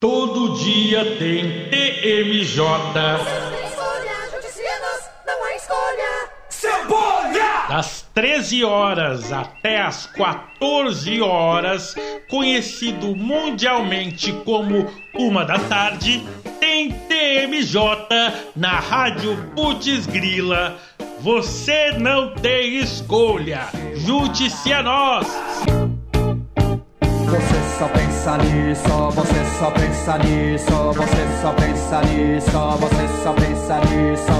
Todo dia tem TMJ. Das 13 horas até as 14 horas, conhecido mundialmente como uma da tarde, tem TMJ na Rádio Putz Grila. Você não tem escolha. Junte-se a nós. Só pensa nisso, você só pensa nisso, você só pensa nisso, você só pensa nisso.